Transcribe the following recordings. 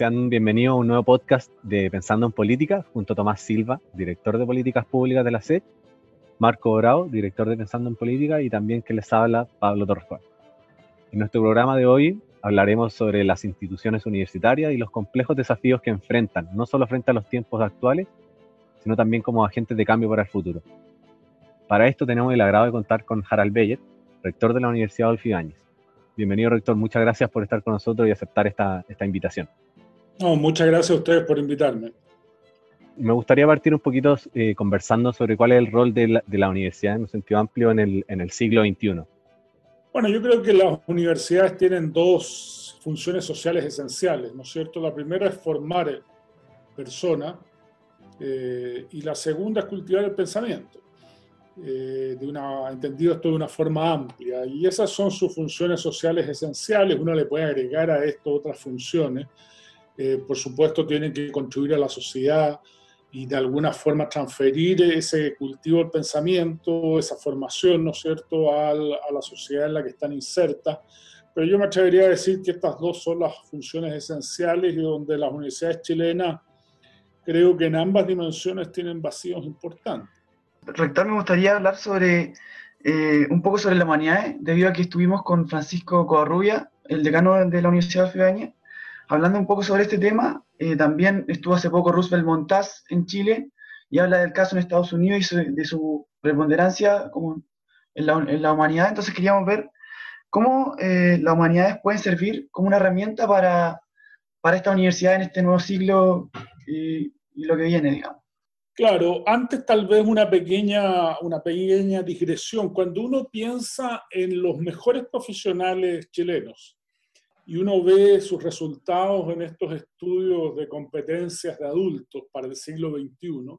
Sean bienvenidos a un nuevo podcast de Pensando en Política, junto a Tomás Silva, director de Políticas Públicas de la SED, Marco Bravo, director de Pensando en Política, y también que les habla Pablo Torres En nuestro programa de hoy hablaremos sobre las instituciones universitarias y los complejos desafíos que enfrentan, no solo frente a los tiempos actuales, sino también como agentes de cambio para el futuro. Para esto tenemos el agrado de contar con Harald Beyer, rector de la Universidad Adolfo Ibáñez. Bienvenido, rector. Muchas gracias por estar con nosotros y aceptar esta, esta invitación. No, muchas gracias a ustedes por invitarme. Me gustaría partir un poquito eh, conversando sobre cuál es el rol de la, de la, universidad en un sentido amplio en el, en el siglo XXI. Bueno, yo creo que las universidades tienen dos funciones sociales esenciales, ¿no es cierto? La primera es formar personas eh, y la segunda es cultivar el pensamiento. Eh, de una, entendido esto de una forma amplia. Y esas son sus funciones sociales esenciales. Uno le puede agregar a esto otras funciones. Por supuesto, tienen que contribuir a la sociedad y de alguna forma transferir ese cultivo del pensamiento, esa formación, ¿no es cierto?, a la sociedad en la que están insertas. Pero yo me atrevería a decir que estas dos son las funciones esenciales y donde las universidades chilenas creo que en ambas dimensiones tienen vacíos importantes. Rector, me gustaría hablar sobre eh, un poco sobre la humanidad, debido a que estuvimos con Francisco Covarrubia, el decano de la Universidad de Fibaña, hablando un poco sobre este tema. Eh, también estuvo hace poco Roosevelt Montaz en Chile y habla del caso en Estados Unidos y de su preponderancia como en, la, humanidad. Entonces queríamos ver cómo eh, las humanidades pueden servir como una herramienta para, para esta universidad en este nuevo siglo y lo que viene, digamos. Claro, antes tal vez una pequeña, una pequeña digresión. Cuando uno piensa en los mejores profesionales chilenos y uno ve sus resultados en estos estudios de competencias de adultos para el siglo XXI,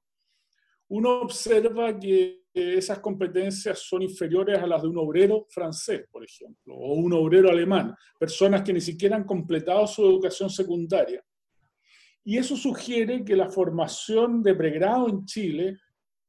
uno observa que esas competencias son inferiores a las de un obrero francés, por ejemplo, o un obrero alemán, personas que ni siquiera han completado su educación secundaria y eso sugiere que la formación de pregrado en Chile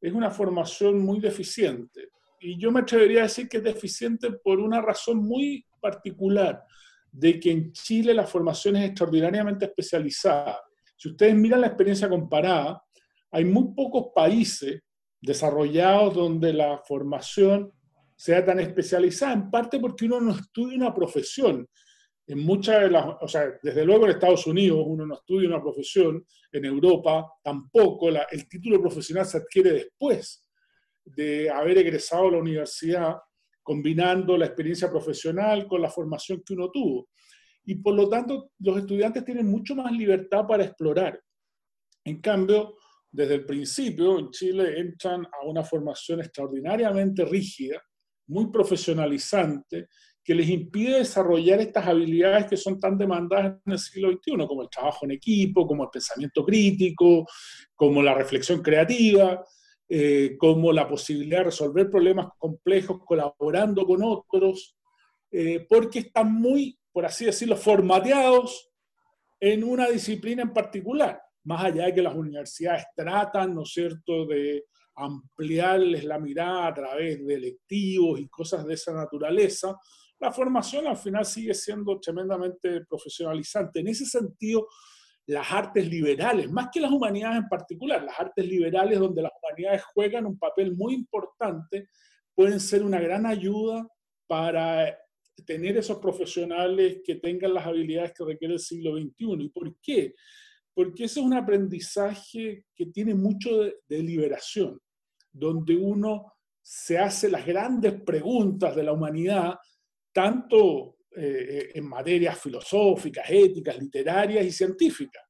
es una formación muy deficiente. Y yo me atrevería a decir que es deficiente por una razón muy particular, de que en Chile la formación es extraordinariamente especializada. Si ustedes miran la experiencia comparada, hay muy pocos países desarrollados donde la formación sea tan especializada, en parte porque uno no estudia una profesión, en muchas de las, o sea, desde luego en Estados Unidos uno no estudia una profesión, en Europa tampoco, el título profesional se adquiere después de haber egresado a la universidad, combinando la experiencia profesional con la formación que uno tuvo. Y por lo tanto, los estudiantes tienen mucho más libertad para explorar. En cambio, desde el principio, en Chile entran a una formación extraordinariamente rígida, muy profesionalizante, que les impide desarrollar estas habilidades que son tan demandadas en el siglo XXI, como el trabajo en equipo, como el pensamiento crítico, como la reflexión creativa, eh, como la posibilidad de resolver problemas complejos colaborando con otros, eh, porque están muy, por así decirlo, formateados en una disciplina en particular, más allá de que las universidades tratan, ¿no es cierto?, de ampliarles la mirada a través de electivos y cosas de esa naturaleza, la formación al final sigue siendo tremendamente profesionalizante. En ese sentido, las artes liberales, más que las humanidades en particular, las artes liberales donde las humanidades juegan un papel muy importante, pueden ser una gran ayuda para tener esos profesionales que tengan las habilidades que requiere el siglo XXI. ¿Y por qué? Porque ese es un aprendizaje que tiene mucho de, de liberación, donde uno se hace las grandes preguntas de la humanidad tanto eh, en materias filosóficas, éticas, literarias y científicas,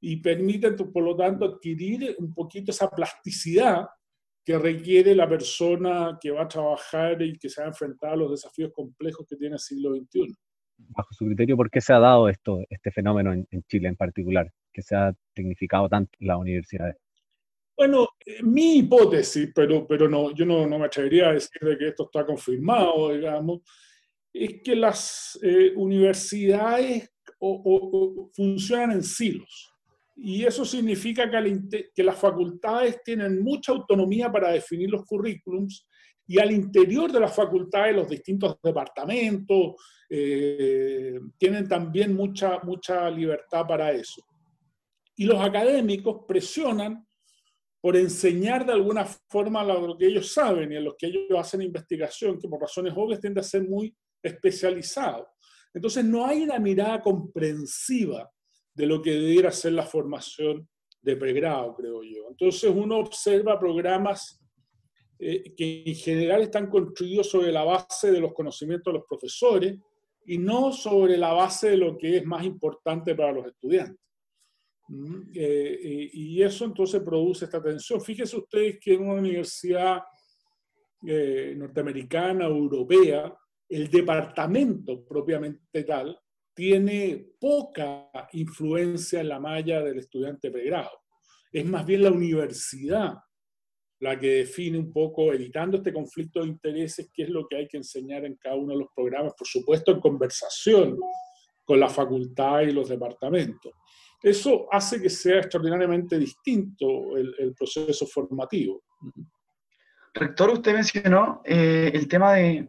y permiten, por lo tanto, adquirir un poquito esa plasticidad que requiere la persona que va a trabajar y que se va a enfrentar a los desafíos complejos que tiene el siglo XXI. Bajo su criterio, ¿por qué se ha dado esto, este fenómeno en, Chile en particular, que se ha tecnificado tanto las universidades? Bueno, eh, mi hipótesis, pero, pero no, yo no, no me atrevería a decir de que esto está confirmado, digamos, es que las eh, universidades funcionan en silos. Y eso significa que, que, las facultades tienen mucha autonomía para definir los currículums y al interior de las facultades los distintos departamentos eh, tienen también mucha, mucha libertad para eso. Y los académicos presionan por enseñar de alguna forma lo que ellos saben y en los que ellos hacen investigación, que por razones obvias tiende a ser muy especializado. Entonces no hay una mirada comprensiva de lo que debiera ser la formación de pregrado, creo yo. Entonces uno observa programas eh, que en general están construidos sobre la base de los conocimientos de los profesores y no sobre la base de lo que es más importante para los estudiantes. Eh, eh, y eso entonces produce esta tensión. Fíjense ustedes que en una universidad eh, norteamericana europea, el departamento propiamente tal tiene poca influencia en la malla del estudiante pregrado. Es más bien la universidad la que define un poco, evitando este conflicto de intereses, qué es lo que hay que enseñar en cada uno de los programas, por supuesto en conversación con la facultad y los departamentos. Eso hace que sea extraordinariamente distinto el, proceso formativo. Rector, usted mencionó eh, el tema de,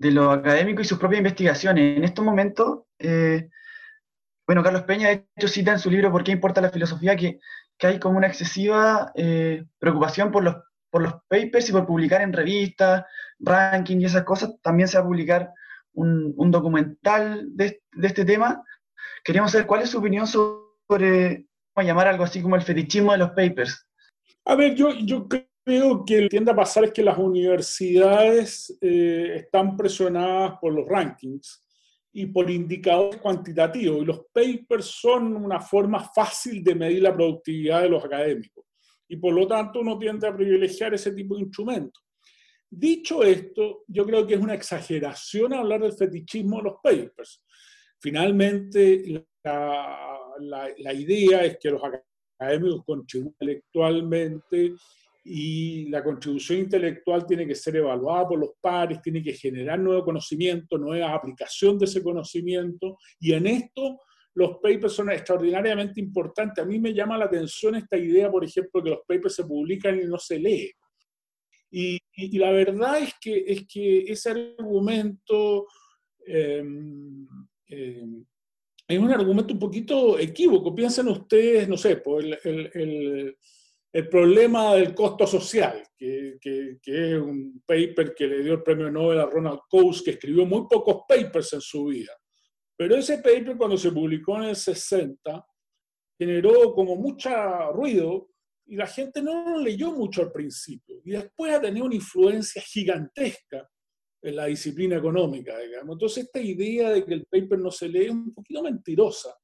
lo académico y sus propias investigaciones. En estos momentos, eh, bueno, Carlos Peña de hecho cita en su libro ¿Por qué importa la filosofía? que, hay como una excesiva eh, preocupación por los, por los papers y por publicar en revistas, ranking y esas cosas. También se va a publicar un, documental de, de, este tema. Queríamos saber cuál es su opinión sobre sobre, llamar algo así como el fetichismo de los papers? A ver, yo, yo creo lo que tiende a pasar es que las universidades eh, están presionadas por los rankings y por indicadores cuantitativos, y los papers son una forma fácil de medir la productividad de los académicos, y por lo tanto uno tiende a privilegiar ese tipo de instrumentos. Dicho esto, yo creo que es una exageración hablar del fetichismo de los papers. Finalmente, la, la, idea es que los académicos contribuyan intelectualmente y la contribución intelectual tiene que ser evaluada por los pares, tiene que generar nuevo conocimiento, nueva aplicación de ese conocimiento, y en esto los papers son extraordinariamente importantes. A mí me llama la atención esta idea, por ejemplo, que los papers se publican y no se lee. Y, la verdad es que, es que ese argumento eh, eh, es un argumento un poquito equívoco. Piensen ustedes, no sé, por el, problema del costo social, que, es un paper que le dio el premio Nobel a Ronald Coase, que escribió muy pocos papers en su vida. Pero ese paper, cuando se publicó en el 60, generó como mucho ruido y la gente no lo leyó mucho al principio. Y después ha tenido una influencia gigantesca en la disciplina económica, digamos. Entonces, esta idea de que el paper no se lee es un poquito mentirosa.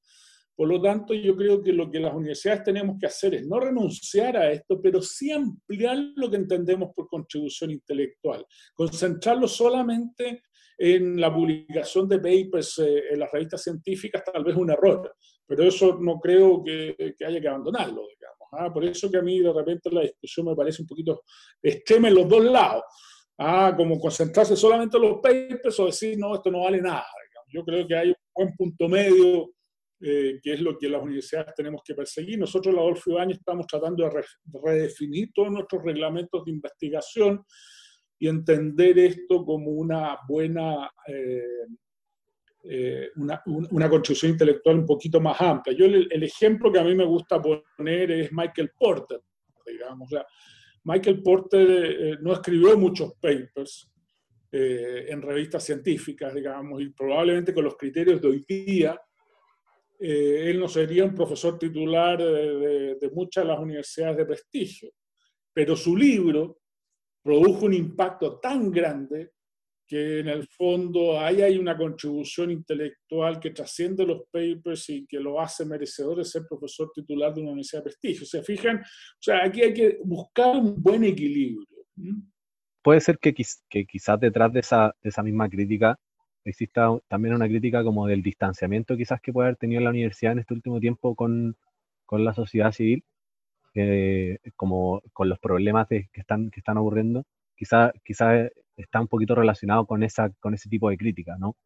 Por lo tanto, yo creo que lo que las universidades tenemos que hacer es no renunciar a esto, pero sí ampliar lo que entendemos por contribución intelectual. Concentrarlo solamente en la publicación de papers eh, en las revistas científicas tal vez un error, pero eso no creo que, haya que abandonarlo, digamos. ¿ah? Por eso que a mí de repente la discusión me parece un poquito extrema en los dos lados ah, como concentrarse solamente en los papers o decir, no, esto no vale nada. Yo creo que hay un buen punto medio, eh, que es lo que las universidades tenemos que perseguir. Nosotros, la Adolfo Ibañez, estamos tratando de, redefinir todos nuestros reglamentos de investigación y entender esto como una buena, eh, eh, una, una, construcción intelectual un poquito más amplia. Yo el, el, ejemplo que a mí me gusta poner es Michael Porter, digamos. O sea, Michael Porter eh, no escribió muchos papers eh, en revistas científicas, digamos, y probablemente con los criterios de hoy día, eh, él no sería un profesor titular de, muchas de las universidades de prestigio. Pero su libro produjo un impacto tan grande que en el fondo ahí hay una contribución intelectual que trasciende los papers y que lo hace merecedor de ser profesor titular de una universidad de prestigio. ¿Se fijan? O sea, aquí hay que buscar un buen equilibrio. Puede ser que, quizás detrás de esa, misma crítica exista también una crítica como del distanciamiento quizás que puede haber tenido la universidad en este último tiempo con, con la sociedad civil, como con los problemas que, están, que están ocurriendo. Quizás quizá está un poquito relacionado con, esa, con ese tipo de crítica, ¿no?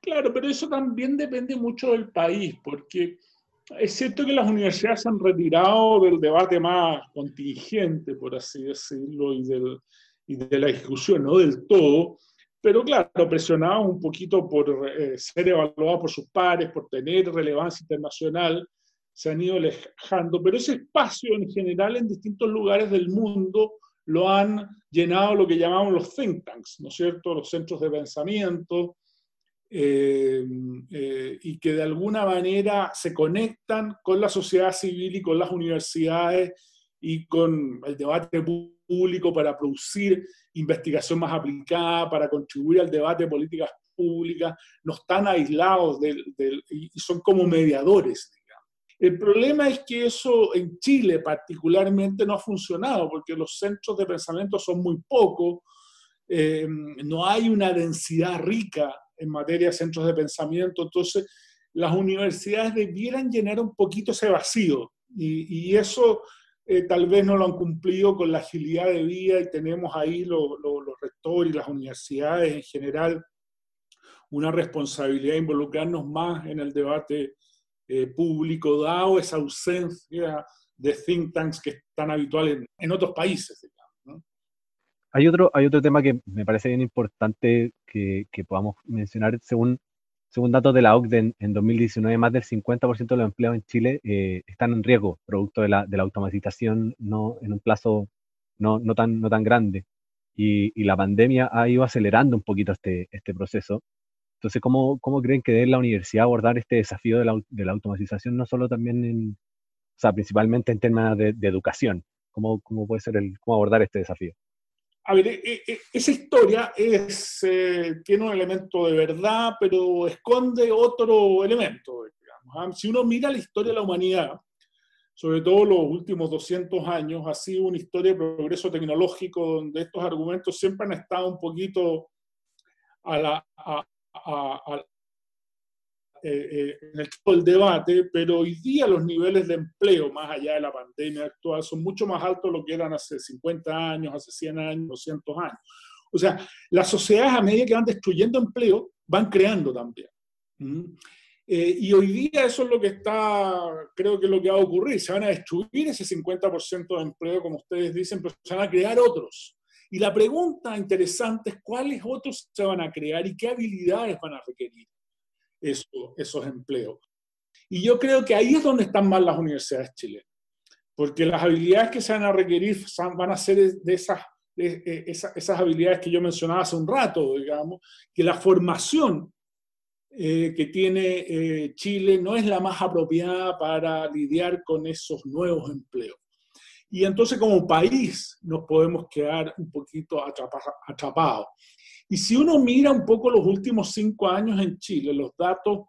Claro, pero eso también depende mucho del país, porque es cierto que las universidades se han retirado del debate más contingente, por así decirlo, y del, y de la discusión, no del todo, pero claro, presionados un poquito por eh, ser evaluados por sus pares, por tener relevancia internacional, se han ido alejando, pero ese espacio en general en distintos lugares del mundo lo han llenado lo que llamamos los think tanks, ¿no es cierto? Los centros de pensamiento, eh, eh, y que de alguna manera se conectan con la sociedad civil y con las universidades y con el debate público para producir investigación más aplicada, para contribuir al debate de políticas públicas, no están aislados del, y son como mediadores. El problema es que eso en Chile particularmente no ha funcionado porque los centros de pensamiento son muy pocos, eh, no hay una densidad rica en materia de centros de pensamiento, entonces las universidades debieran llenar un poquito ese vacío y, eso eh, tal vez no lo han cumplido con la agilidad de vida y tenemos ahí los rectores y las universidades en general una responsabilidad de involucrarnos más en el debate eh, público, dado esa ausencia de think tanks que es tan habitual en, otros países. Hay, otro, hay otro tema que me parece bien importante que podamos mencionar. Según, según datos de la OCDE, en, 2019 más del 50% de los empleos en Chile eh, están en riesgo, producto de la, de la automatización no, en un plazo no, no, tan, no tan grande. Y, y, la pandemia ha ido acelerando un poquito este, este proceso. Entonces, ¿cómo, cómo creen que debe la universidad abordar este desafío de la, de la, automatización, no solo también en, o sea, principalmente en temas de, educación? ¿Cómo, ¿Cómo, puede ser el, cómo abordar este desafío? A ver, e, e, esa historia eh, tiene un elemento de verdad, pero esconde otro elemento. Digamos. ¿ah? Si uno mira la historia de la humanidad, sobre todo los últimos 200 años, ha sido una historia de progreso tecnológico donde estos argumentos siempre han estado un poquito a la, eh, eh, en el del debate, pero hoy día los niveles de empleo, más allá de la pandemia actual, son mucho más altos de lo que eran hace 50 años, hace 100 años, 200 años. O sea, las sociedades a medida que van destruyendo empleo, van creando también. ¿Mm? Eh, y hoy día eso es lo que está, creo que es lo que va a ocurrir. Se van a destruir ese 50% de empleo, como ustedes dicen, pero se van a crear otros. Y la pregunta interesante es cuáles otros se van a crear y qué habilidades van a requerir esos empleos. Y yo creo que ahí es donde están mal las universidades chilenas, porque las habilidades que se van a requerir van a ser de esas, esas, habilidades que yo mencionaba hace un rato, digamos, que la formación eh, que tiene eh, Chile no es la más apropiada para lidiar con esos nuevos empleos. Y entonces como país nos podemos quedar un poquito atrapados. Y si uno mira un poco los últimos cinco años en Chile, los datos,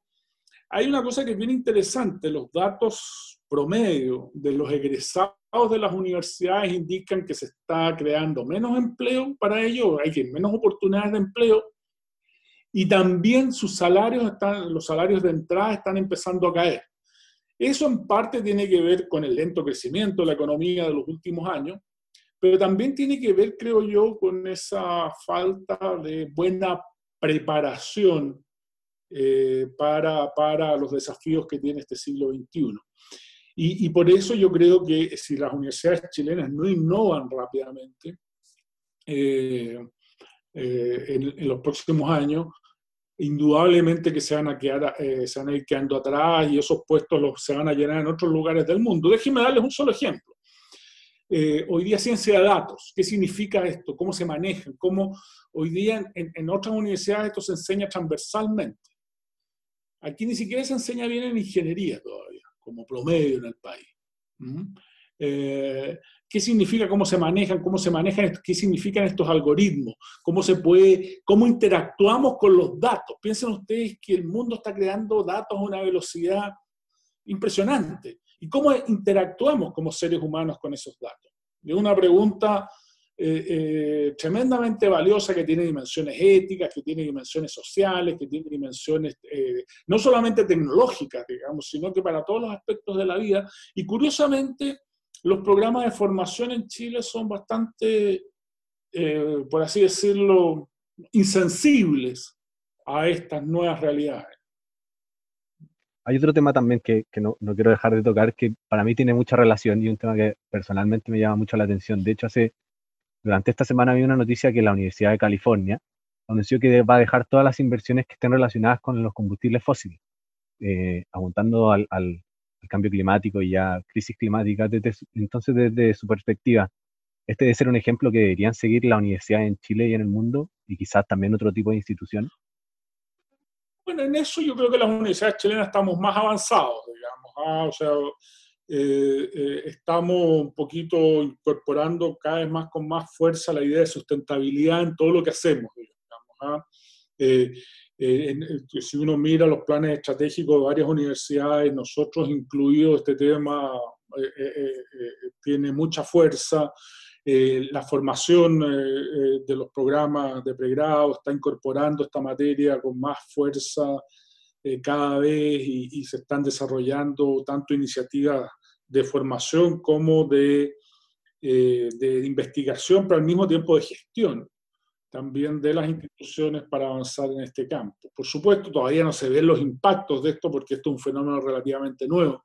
hay una cosa que es bien interesante, los datos promedio de los egresados de las universidades indican que se está creando menos empleo para ellos, hay menos oportunidades de empleo, y también sus salarios están, los salarios de entrada están empezando a caer. Eso en parte tiene que ver con el lento crecimiento de la economía de los últimos años, pero también tiene que ver, creo yo, con esa falta de buena preparación eh, para, para, los desafíos que tiene este siglo XXI. Y, por eso yo creo que si las universidades chilenas no innovan rápidamente eh, eh, en, los próximos años, indudablemente que se van a, quedar, se van a ir quedando atrás y esos puestos los, se van a llenar en otros lugares del mundo. Déjenme darles un solo ejemplo. Eh, hoy día ciencia de datos, ¿qué significa esto? ¿Cómo se maneja? ¿Cómo hoy día en, en, otras universidades esto se enseña transversalmente? Aquí ni siquiera se enseña bien en ingeniería todavía, como promedio en el país. ¿Mm? Eh, qué significa, cómo se manejan, cómo se manejan, qué significan estos algoritmos, cómo se puede, cómo interactuamos con los datos. Piensen ustedes que el mundo está creando datos a una velocidad impresionante. ¿Y cómo interactuamos como seres humanos con esos datos? Es una pregunta eh, eh, tremendamente valiosa que tiene dimensiones éticas, que tiene dimensiones sociales, que tiene dimensiones eh, no solamente tecnológicas, digamos, sino que para todos los aspectos de la vida. Y curiosamente, los programas de formación en Chile son bastante, por así decirlo, insensibles a estas nuevas realidades. Hay otro tema también que, no, quiero dejar de tocar, que para mí tiene mucha relación y un tema que personalmente me llama mucho la atención. De hecho, hace, durante esta semana había una noticia que la Universidad de California anunció que va a dejar todas las inversiones que estén relacionadas con los combustibles fósiles, eh, apuntando al, cambio climático y ya crisis climática. entonces, desde su perspectiva, este debe ser un ejemplo que deberían seguir la universidad en Chile y en el mundo y quizás también otro tipo de institución. Bueno, en eso yo creo que las universidades chilenas estamos más avanzados, digamos. ¿ah? o sea, eh, eh, estamos un poquito incorporando cada vez más con más fuerza la idea de sustentabilidad en todo lo que hacemos. Digamos, ¿ah? eh, si uno mira los planes estratégicos de varias universidades, nosotros incluidos, este tema tiene mucha fuerza. La formación de los programas de pregrado está incorporando esta materia con más fuerza cada vez y, se están desarrollando tanto iniciativas de formación como de, eh, de investigación, pero al mismo tiempo de gestión también de las instituciones para avanzar en este campo. Por supuesto, todavía no se ven los impactos de esto porque esto es un fenómeno relativamente nuevo,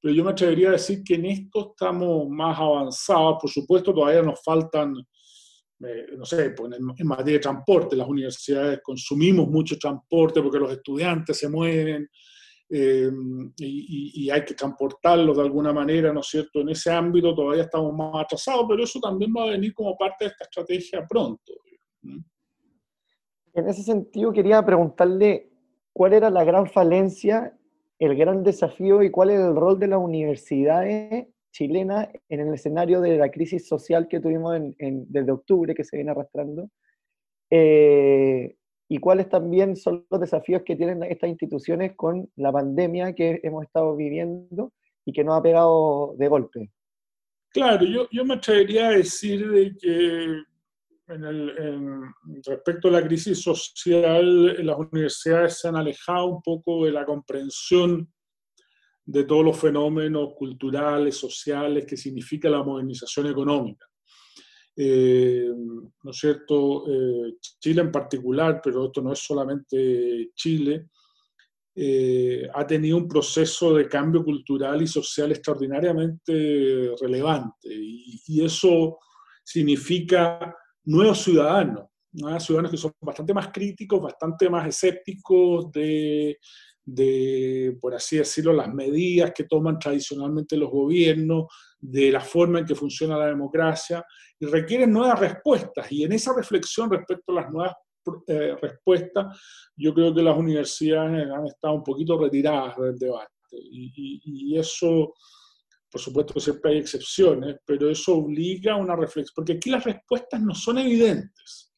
pero yo me atrevería a decir que en esto estamos más avanzados. Por supuesto, todavía nos faltan, eh, no sé, pues en, materia de transporte, las universidades consumimos mucho transporte porque los estudiantes se mueven, eh, y, hay que transportarlo de alguna manera, ¿no es cierto? En ese ámbito todavía estamos más atrasados, pero eso también va a venir como parte de esta estrategia pronto. En ese sentido, quería preguntarle cuál era la gran falencia, el gran desafío y cuál es el rol de las universidades chilenas en el escenario de la crisis social que tuvimos desde octubre, que se viene arrastrando. Eh, y cuáles también son los desafíos que tienen estas instituciones con la pandemia que hemos estado viviendo y que nos ha pegado de golpe. Claro, yo, yo me atrevería a decir de que en el, respecto a la crisis social, las universidades se han alejado un poco de la comprensión de todos los fenómenos culturales, sociales que significa la modernización económica. Eh, ¿no es cierto? Eh, Chile en particular, pero esto no es solamente Chile, eh, ha tenido un proceso de cambio cultural y social extraordinariamente relevante. Y, eso significa nuevos ciudadanos, ciudadanos que son bastante más críticos, bastante más escépticos de, de, por así decirlo, las medidas que toman tradicionalmente los gobiernos, de la forma en que funciona la democracia, y requieren nuevas respuestas. Y en esa reflexión respecto a las nuevas eh, respuestas, yo creo que las universidades han estado un poquito retiradas del debate. Y, eso, por supuesto, siempre hay excepciones, pero eso obliga a una reflexión, porque aquí las respuestas no son evidentes.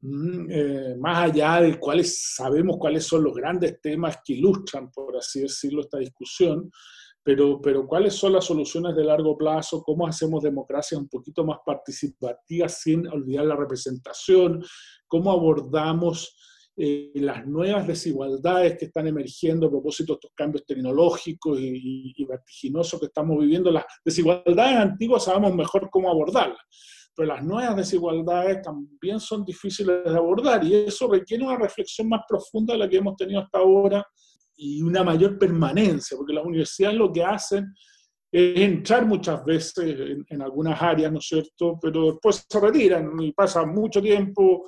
Mm, eh, más allá de cuáles sabemos cuáles son los grandes temas que ilustran, por así decirlo, esta discusión, pero, pero cuáles son las soluciones de largo plazo, cómo hacemos democracia un poquito más participativa sin olvidar la representación, cómo abordamos eh, las nuevas desigualdades que están emergiendo a propósito de estos cambios tecnológicos y, y, vertiginosos que estamos viviendo. Las desigualdades antiguas sabemos mejor cómo abordarlas, pero las nuevas desigualdades también son difíciles de abordar y eso requiere una reflexión más profunda de la que hemos tenido hasta ahora y una mayor permanencia, porque las universidades lo que hacen es entrar muchas veces en, algunas áreas, ¿no es cierto? Pero después se retiran y pasan mucho tiempo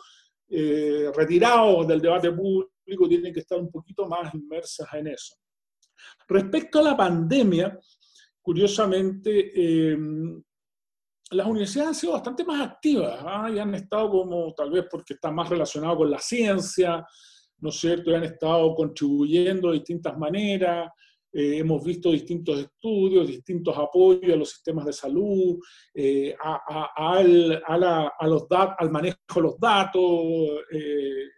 eh, retirados del debate público, tienen que estar un poquito más inmersas en eso. Respecto a la pandemia, curiosamente, eh, las universidades han sido bastante más activas ¿ah? y han estado como, tal vez porque están más relacionados con la ciencia, ¿no es cierto?, y han estado contribuyendo de distintas maneras. Eh, hemos visto distintos estudios, distintos apoyos a los sistemas de salud, eh, al, los al manejo de los datos eh,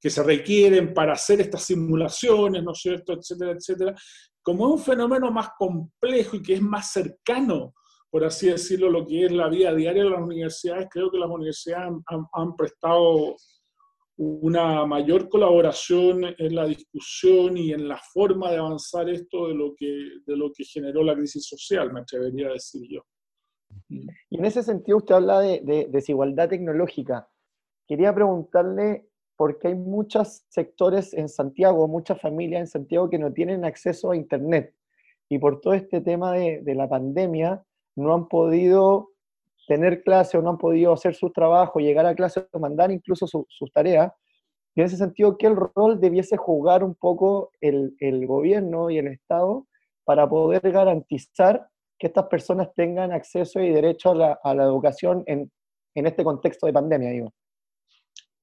que se requieren para hacer estas simulaciones, ¿no es cierto?, etcétera, etcétera. Como es un fenómeno más complejo y que es más cercano, por así decirlo, lo que es la vida diaria de las universidades, creo que las universidades han prestado una mayor colaboración en la discusión y en la forma de avanzar esto de lo que, de lo que generó la crisis social, me atrevería a decir yo. Y en ese sentido usted habla de, desigualdad tecnológica. Quería preguntarle por qué hay muchos sectores en Santiago, muchas familias en Santiago que no tienen acceso a Internet. Y por todo este tema de, de la pandemia, no han podido tener clase o no han podido hacer su trabajo, llegar a clase o mandar incluso sus tareas. Y en ese sentido, ¿qué rol debiese jugar un poco el, el gobierno y el Estado para poder garantizar que estas personas tengan acceso y derecho a la, a la educación en, en, este contexto de pandemia, digo?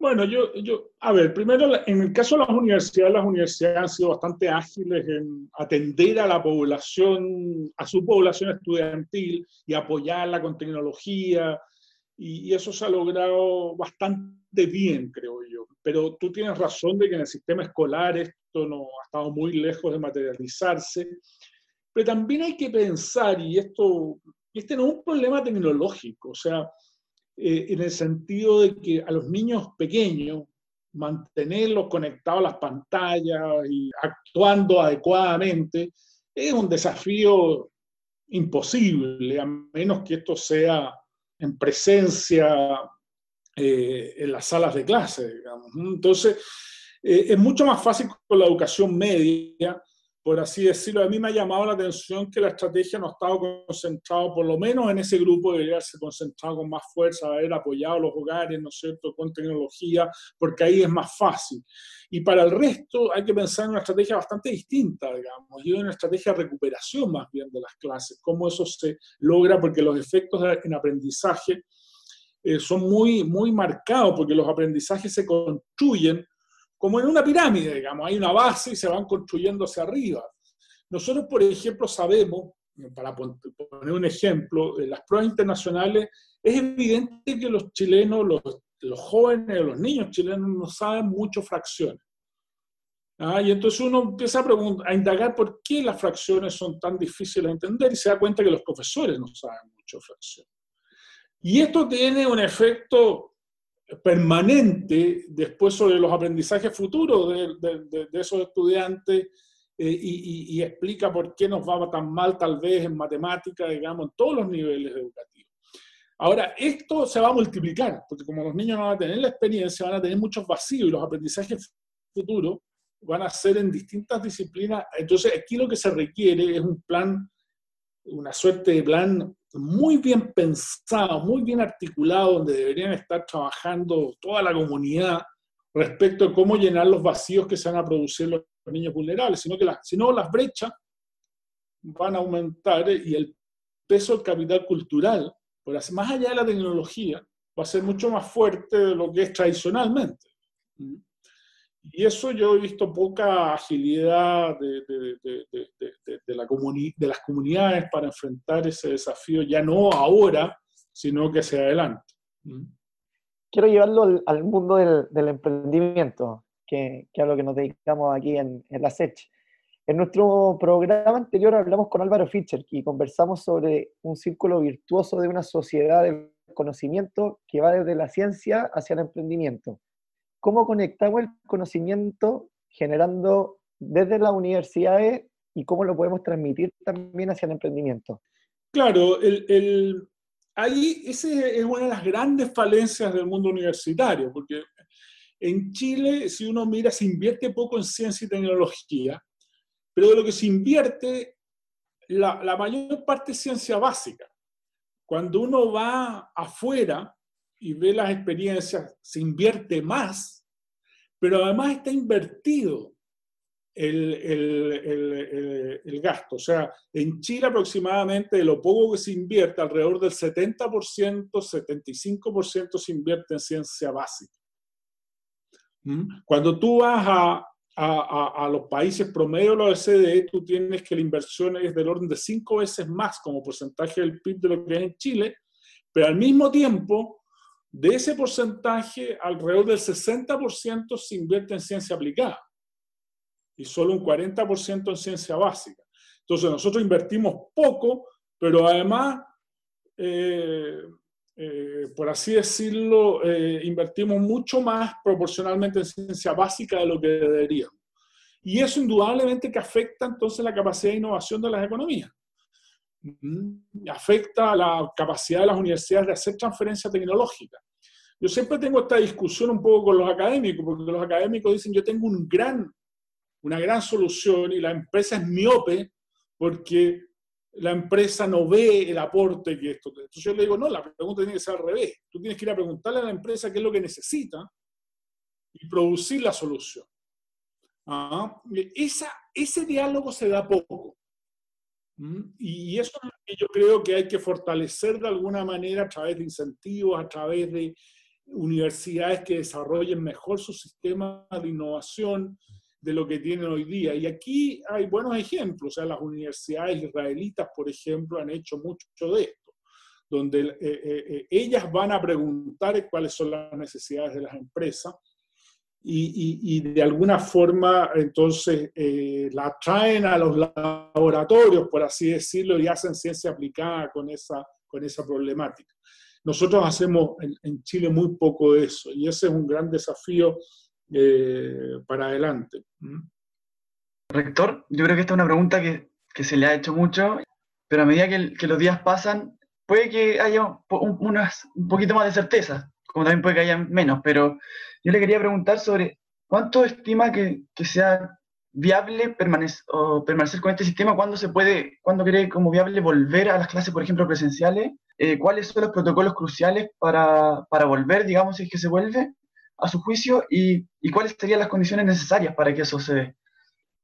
Bueno, yo, yo, a ver, primero, en el caso de las universidades, las universidades han sido bastante ágiles en atender a la población, a su población estudiantil y apoyarla con tecnología, y, y eso se ha logrado bastante bien, creo yo. Pero tú tienes razón de que en el sistema escolar esto no ha estado muy lejos de materializarse. Pero también hay que pensar, y esto, este no es un problema tecnológico, o sea, eh, en el sentido de que a los niños pequeños, mantenerlos conectados a las pantallas y actuando adecuadamente, es un desafío imposible, a menos que esto sea en presencia eh, en las salas de clase. Entonces, eh, es mucho más fácil con la educación media, por así decirlo. A mí me ha llamado la atención que la estrategia no ha estado concentrada, por lo menos en ese grupo, debería haberse concentrado con más fuerza, haber apoyado los hogares, ¿no es cierto?, con tecnología, porque ahí es más fácil. Y para el resto hay que pensar en una estrategia bastante distinta, digamos, y una estrategia de recuperación más bien de las clases, cómo eso se logra, porque los efectos en aprendizaje eh, son muy, muy marcados, porque los aprendizajes se construyen como en una pirámide, digamos, hay una base y se van construyendo hacia arriba. Nosotros, por ejemplo, sabemos, para poner un ejemplo, en las pruebas internacionales, es evidente que los chilenos, los, los jóvenes, los niños chilenos no saben mucho fracciones. Ah, y entonces uno empieza a, a, indagar por qué las fracciones son tan difíciles de entender y se da cuenta que los profesores no saben mucho fracciones. Y esto tiene un efecto permanente después sobre los aprendizajes futuros de, esos estudiantes eh, y, explica por qué nos va tan mal tal vez en matemática, digamos, en todos los niveles educativos. Ahora, esto se va a multiplicar, porque como los niños no van a tener la experiencia, van a tener muchos vacíos y los aprendizajes futuros van a ser en distintas disciplinas. Entonces, aquí lo que se requiere es un plan, una suerte de plan muy bien pensado, muy bien articulado, donde deberían estar trabajando toda la comunidad respecto a cómo llenar los vacíos que se van a producir los niños vulnerables, sino que si no las brechas van a aumentar y el peso del capital cultural, por más allá de la tecnología, va a ser mucho más fuerte de lo que es tradicionalmente. Y eso yo he visto poca agilidad de, de, de, de de las comunidades para enfrentar ese desafío, ya no ahora, sino que hacia adelante. ¿Mm? Quiero llevarlo al, mundo del, del emprendimiento, que, que, es a lo que nos dedicamos aquí en, en la SECH. En nuestro programa anterior hablamos con Álvaro Fischer y conversamos sobre un círculo virtuoso de una sociedad del conocimiento que va desde la ciencia hacia el emprendimiento cómo conectamos el conocimiento generando desde las universidades y cómo lo podemos transmitir también hacia el emprendimiento. Claro, el, ahí ese es una de las grandes falencias del mundo universitario, porque en Chile, si uno mira, se invierte poco en ciencia y tecnología, pero de lo que se invierte, la, la mayor parte es ciencia básica. Cuando uno va afuera, y ve las experiencias, se invierte más, pero además está invertido el, el, el, gasto. O sea, en Chile aproximadamente de lo poco que se invierte, alrededor del 70%, 75% se invierte en ciencia básica. ¿Mm? Cuando tú vas a, a, a, los países promedio de la OECD, tú tienes que la inversión es del orden de cinco veces más como porcentaje del PIB de lo que es en Chile, pero al mismo tiempo de ese porcentaje, alrededor del 60% se invierte en ciencia aplicada y solo un 40% en ciencia básica. Entonces nosotros invertimos poco, pero además, eh, eh, por así decirlo, eh, invertimos mucho más proporcionalmente en ciencia básica de lo que deberíamos. Y eso indudablemente que afecta entonces la capacidad de innovación de las economías. Mm, afecta la capacidad de las universidades de hacer transferencia tecnológica. Yo siempre tengo esta discusión un poco con los académicos, porque los académicos dicen, yo tengo un gran, una gran solución y la empresa es miope porque la empresa no ve el aporte que esto. Entonces yo le digo, no, la pregunta tiene que ser al revés. Tú tienes que ir a preguntarle a la empresa qué es lo que necesita y producir la solución. Ah, esa, ese diálogo se da poco. ¿Mm? Y eso es lo que yo creo que hay que fortalecer de alguna manera a través de incentivos, a través de universidades que desarrollen mejor su sistema de innovación de lo que tienen hoy día. Y aquí hay buenos ejemplos. O sea, las universidades israelitas, por ejemplo, han hecho mucho de esto, donde eh, eh, eh, ellas van a preguntar cuáles son las necesidades de las empresas y, de alguna forma entonces la traen a los laboratorios, por así decirlo, y hacen ciencia aplicada con esa, con esa problemática. Nosotros hacemos en, Chile muy poco de eso y ese es un gran desafío eh, para adelante. Rector, yo creo que esta es una pregunta que, que se le ha hecho mucho, pero a medida que, los días pasan, puede que haya un poquito más de certeza, como también puede que haya menos, pero yo le quería preguntar sobre cuánto estima que, que sea viable permanecer, permanecer con este sistema, cuándo se puede, cuándo cree como viable volver a las clases, por ejemplo, presenciales, eh, cuáles son los protocolos cruciales para, para, volver, digamos, si es que se vuelve a su juicio, y, y, cuáles serían las condiciones necesarias para que eso se dé.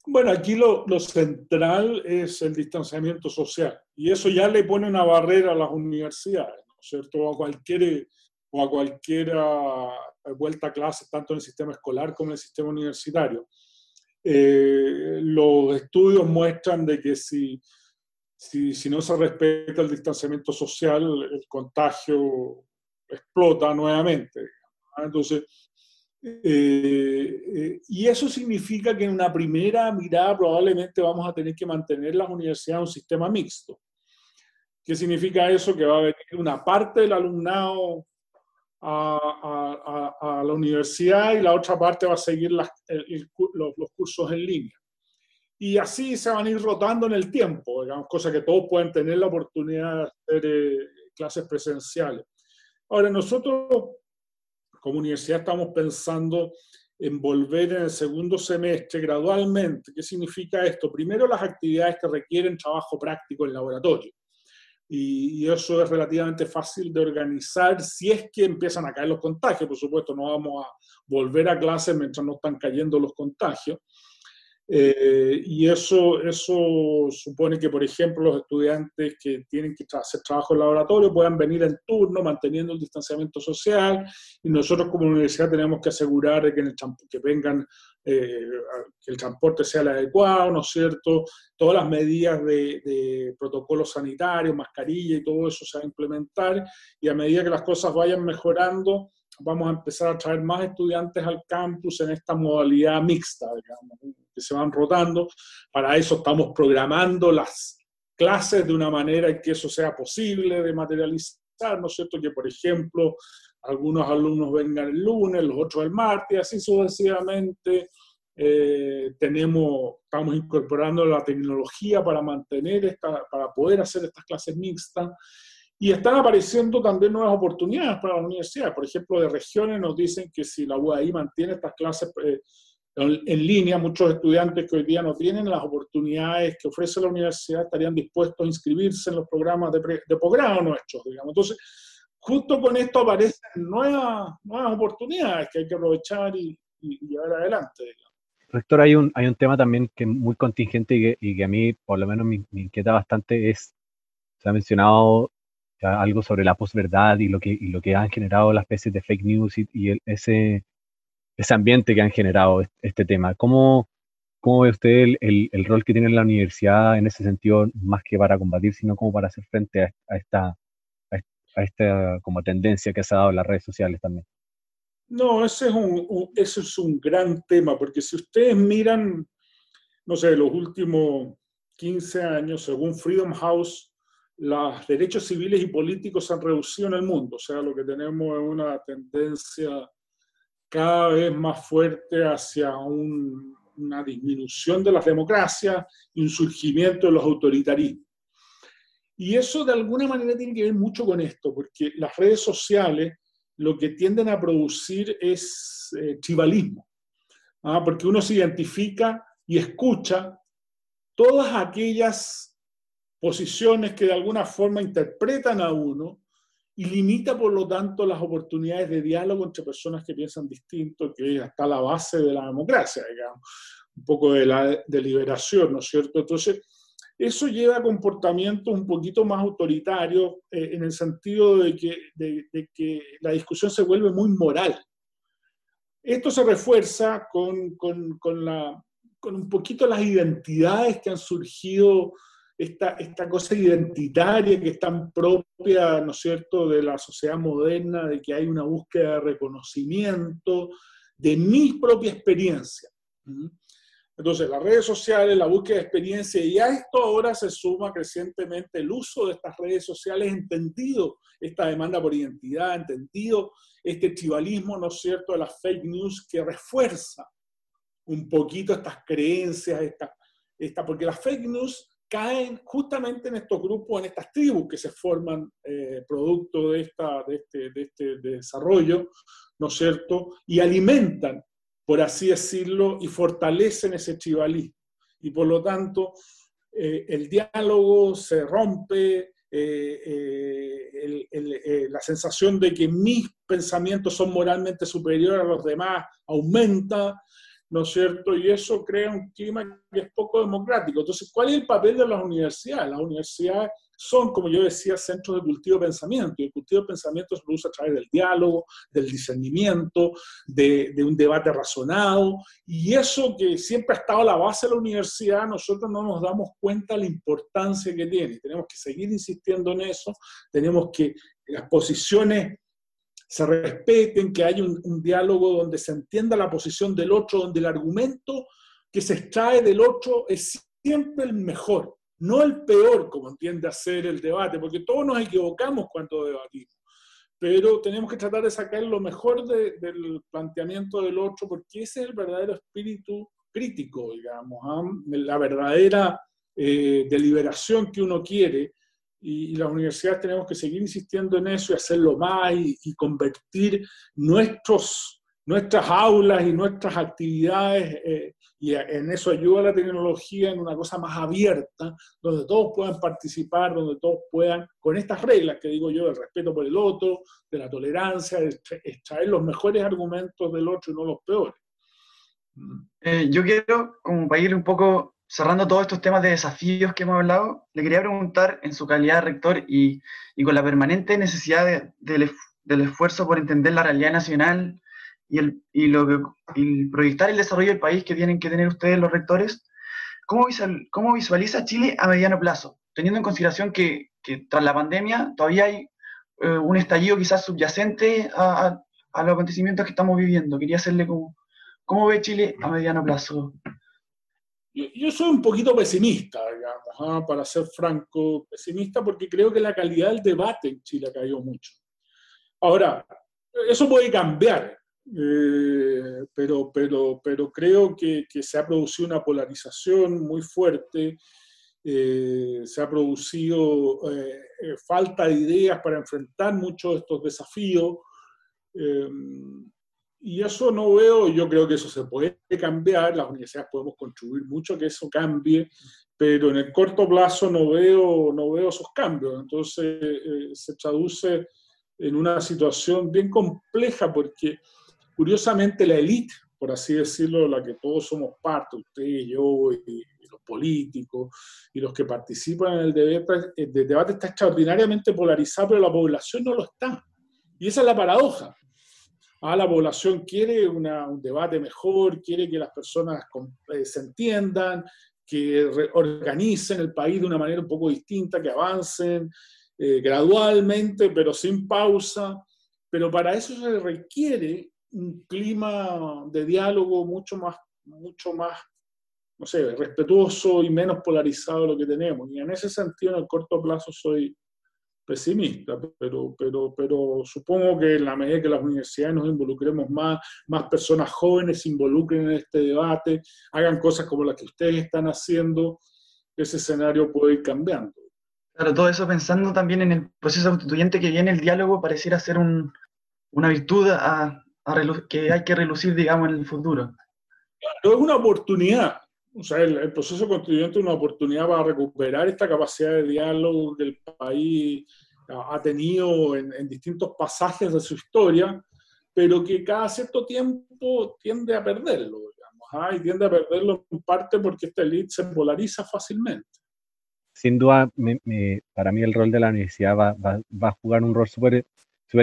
Bueno, aquí lo, lo, central es el distanciamiento social, y eso ya le pone una barrera a las universidades, ¿no es cierto? A cualquier, o a cualquier vuelta a clases, tanto en el sistema escolar como en el sistema universitario. Eh, los estudios muestran de que si, si, si, no se respeta el distanciamiento social, el contagio explota nuevamente. Entonces, eh, eh, y eso significa que en una primera mirada probablemente vamos a tener que mantener las universidades un sistema mixto. ¿Qué significa eso? Que va a venir una parte del alumnado a, a, la universidad y la otra parte va a seguir las, los, los, cursos en línea. Y así se van a ir rotando en el tiempo, digamos, cosa que todos pueden tener la oportunidad de hacer eh, clases presenciales. Ahora, nosotros como universidad estamos pensando en volver en el segundo semestre gradualmente. ¿Qué significa esto? Primero, las actividades que requieren trabajo práctico en laboratorio y, eso es relativamente fácil de organizar si es que empiezan a caer los contagios. Por supuesto, no vamos a volver a clases mientras no están cayendo los contagios. Eh, y eso, eso supone que, por ejemplo, los estudiantes que tienen que hacer trabajo en laboratorio puedan venir en turno manteniendo el distanciamiento social y nosotros como universidad tenemos que asegurar que, en el, que vengan, eh, que el transporte sea el adecuado, ¿no es cierto? Todas las medidas de, de protocolos sanitarios, mascarilla y todo eso se va a implementar y a medida que las cosas vayan mejorando, vamos a empezar a traer más estudiantes al campus en esta modalidad mixta, digamos, que se van rotando. Para eso estamos programando las clases de una manera en que eso sea posible de materializar, ¿no es cierto? Que, por ejemplo, algunos alumnos vengan el lunes, los otros el martes, así sucesivamente. Eh, tenemos, estamos incorporando la tecnología para mantener esta, para poder hacer estas clases mixtas. Y están apareciendo también nuevas oportunidades para la universidad. Por ejemplo, de regiones nos dicen que si la UAI mantiene estas clases eh, en línea, muchos estudiantes que hoy día no tienen las oportunidades que ofrece la universidad estarían dispuestos a inscribirse en los programas de, de posgrado nuestros, digamos. Entonces, justo con esto aparecen nuevas, nuevas oportunidades que hay que aprovechar y, llevar adelante. Rector, hay un, hay un tema también que es muy contingente y que, y que a mí por lo menos me, me, inquieta bastante, es, se ha mencionado algo sobre la posverdad y lo que, y lo que han generado las especies de fake news y, ese, ese ambiente que han generado este, tema. ¿Cómo, cómo ve usted el, el, rol que tiene la universidad en ese sentido, más que para combatir, sino como para hacer frente a, a esta, a, esta como tendencia que se ha dado en las redes sociales también? No, ese es un, un, ese es un gran tema, porque si ustedes miran, no sé, los últimos 15 años, según Freedom House, los derechos civiles y políticos se han reducido en el mundo. O sea, lo que tenemos es una tendencia cada vez más fuerte hacia un, una disminución de las democracias y un surgimiento de los autoritarismos. Y eso de alguna manera tiene que ver mucho con esto, porque las redes sociales lo que tienden a producir es eh, ¿ah? porque uno se identifica y escucha todas aquellas posiciones que de alguna forma interpretan a uno y limita por lo tanto las oportunidades de diálogo entre personas que piensan distinto, que está la base de la democracia, digamos, un poco de la deliberación, ¿no es cierto? Entonces, eso lleva a comportamientos un poquito más autoritarios eh, en el sentido de que, de, que, la discusión se vuelve muy moral. Esto se refuerza con, con, con, la, con un poquito las identidades que han surgido esta, esta cosa identitaria que es tan propia, ¿no es cierto?, de la sociedad moderna, de que hay una búsqueda de reconocimiento de mi propia experiencia. Entonces, las redes sociales, la búsqueda de experiencia, y a esto ahora se suma crecientemente el uso de estas redes sociales, entendido esta demanda por identidad, entendido este tribalismo, ¿no es cierto?, de las fake news que refuerza un poquito estas creencias, esta, esta, porque las fake news caen justamente en estos grupos, en estas tribus que se forman eh, producto de, esta, de, este, de este desarrollo, ¿no es cierto? Y alimentan, por así decirlo, y fortalecen ese tribalismo. Y por lo tanto, eh, el diálogo se rompe, eh, la sensación de que mis pensamientos son moralmente superiores a los demás aumenta, ¿no es cierto? Y eso crea un clima que es poco democrático. Entonces, ¿cuál es el papel de las universidades? Las universidades son, como yo decía, centros de cultivo de pensamiento, y el cultivo de pensamiento se produce a través del diálogo, del discernimiento, de, un debate razonado, y eso que siempre ha estado a la base de la universidad, nosotros no nos damos cuenta de la importancia que tiene. Tenemos que seguir insistiendo en eso, tenemos que las posiciones se respeten, que haya un, diálogo donde se entienda la posición del otro, donde el argumento que se extrae del otro es siempre el mejor, no el peor, como entiende hacer el debate, porque todos nos equivocamos cuando debatimos, pero tenemos que tratar de sacar lo mejor del planteamiento del otro, porque ese es el verdadero espíritu crítico, digamos, ¿ah? la verdadera eh, deliberación que uno quiere y, las universidades tenemos que seguir insistiendo en eso y hacerlo más y, convertir nuestros, nuestras aulas y nuestras actividades, eh, y en eso ayuda la tecnología, en una cosa más abierta, donde todos puedan participar, donde todos puedan, con estas reglas que digo yo, del respeto por el otro, de la tolerancia, de extraer los mejores argumentos del otro y no los peores. Eh, yo quiero, como para ir un poco cerrando todos estos temas de desafíos que hemos hablado, le quería preguntar en su calidad de rector y, y con la permanente necesidad del esfuerzo por entender la realidad nacional y, el, y, lo y proyectar el desarrollo del país que tienen que tener ustedes los rectores, ¿cómo, visual, cómo visualiza Chile a mediano plazo? Teniendo en consideración que, que tras la pandemia todavía hay eh, un estallido quizás subyacente a, a, a, los acontecimientos que estamos viviendo. Quería hacerle como, ¿cómo ve Chile a mediano plazo? Yo, soy un poquito pesimista, digamos, ¿ah? para ser franco, pesimista porque creo que la calidad del debate en Chile ha caído mucho. Ahora, eso puede cambiar, eh, pero, pero, pero creo que, se ha producido una polarización muy fuerte, eh, se ha producido eh, falta de ideas para enfrentar muchos de estos desafíos. Y eso no veo, yo creo que eso se puede cambiar, las universidades podemos contribuir mucho a que eso cambie, pero en el corto plazo no veo, no veo esos cambios. Entonces eh, se traduce en una situación bien compleja porque curiosamente la élite, por así decirlo, la que todos somos parte, usted y yo y, los políticos y los que participan en el debate, el debate está extraordinariamente polarizado, pero la población no lo está. Y esa es la paradoja a la población quiere un debate mejor, quiere que las personas eh, se entiendan, que organicen el país de una manera un poco distinta, que avancen eh, gradualmente, pero sin pausa. Pero para eso se requiere un clima de diálogo mucho más, mucho más, no sé, respetuoso y menos polarizado de lo que tenemos. Y en ese sentido, en el corto plazo, soy, pesimista, pero, pero, pero supongo que en la medida que las universidades nos involucremos más, más personas jóvenes se involucren en este debate, hagan cosas como las que ustedes están haciendo, ese escenario puede ir cambiando. Claro, todo eso pensando también en el proceso constituyente que viene, el diálogo pareciera ser un, una virtud a, a que hay que relucir, digamos, en el futuro. Claro, es una oportunidad, O sea, el, proceso constituyente es una oportunidad para recuperar esta capacidad de diálogo que el país ha tenido en, en distintos pasajes de su historia, pero que cada cierto tiempo tiende a perderlo, digamos, ¿ah? y tiende a perderlo en parte porque esta élite se polariza fácilmente. Sin duda, para mí el rol de la universidad va, va, a jugar un rol súper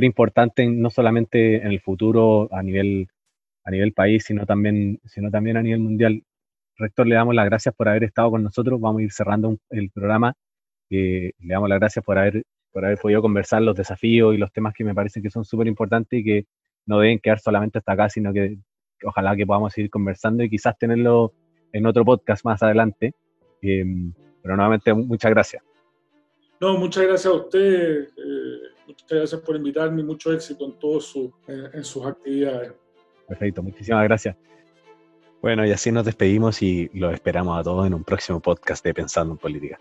importante, no solamente en el futuro a nivel, a nivel país, sino también, sino también a nivel mundial. Rector, le damos las gracias por haber estado con nosotros. Vamos a ir cerrando el programa. Eh, le damos las gracias por haber, por haber podido conversar los desafíos y los temas que me parecen que son súper importantes y que no deben quedar solamente hasta acá, sino que, ojalá que podamos seguir conversando y quizás tenerlo en otro podcast más adelante. Em, pero nuevamente, muchas gracias. No, muchas gracias a usted. Eh, muchas gracias por invitarme y mucho éxito en todas en sus actividades. Perfecto, muchísimas gracias. Bueno, y así nos despedimos y los esperamos a todos en un próximo podcast de Pensando en Política.